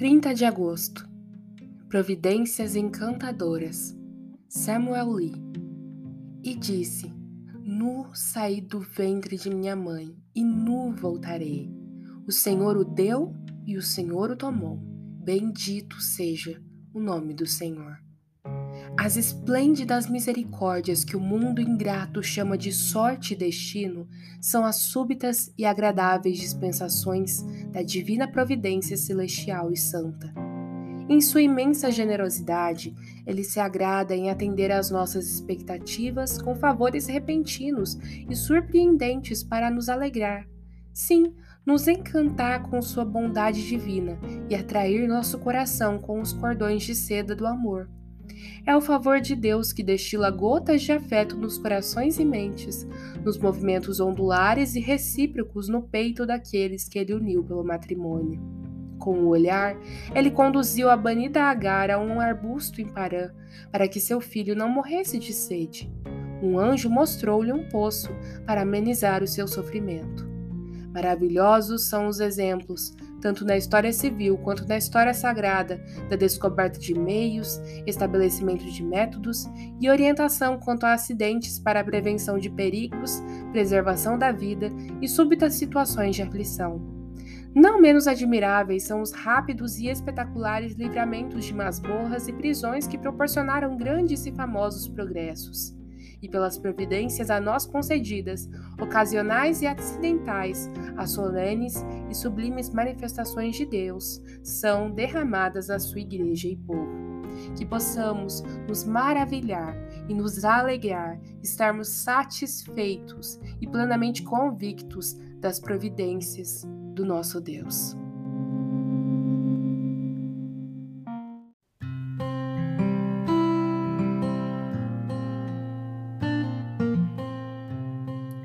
30 de agosto. Providências encantadoras. Samuel Lee. E disse: Nu saí do ventre de minha mãe, e nu voltarei. O Senhor o deu e o Senhor o tomou. Bendito seja o nome do Senhor. As esplêndidas misericórdias que o mundo ingrato chama de sorte e destino são as súbitas e agradáveis dispensações da divina providência celestial e santa. Em sua imensa generosidade, ele se agrada em atender às nossas expectativas com favores repentinos e surpreendentes para nos alegrar. Sim, nos encantar com sua bondade divina e atrair nosso coração com os cordões de seda do amor. É o favor de Deus que destila gotas de afeto nos corações e mentes, nos movimentos ondulares e recíprocos no peito daqueles que ele uniu pelo matrimônio. Com o olhar, ele conduziu a banida Agar a um arbusto em Parã, para que seu filho não morresse de sede. Um anjo mostrou-lhe um poço para amenizar o seu sofrimento. Maravilhosos são os exemplos, tanto na história civil quanto na história sagrada, da descoberta de meios, estabelecimento de métodos e orientação quanto a acidentes para a prevenção de perigos, preservação da vida e súbitas situações de aflição. Não menos admiráveis são os rápidos e espetaculares livramentos de masmorras e prisões que proporcionaram grandes e famosos progressos e pelas providências a nós concedidas, ocasionais e acidentais, as solenes e sublimes manifestações de Deus são derramadas à sua igreja e povo. Que possamos nos maravilhar e nos alegrar, estarmos satisfeitos e plenamente convictos das providências do nosso Deus.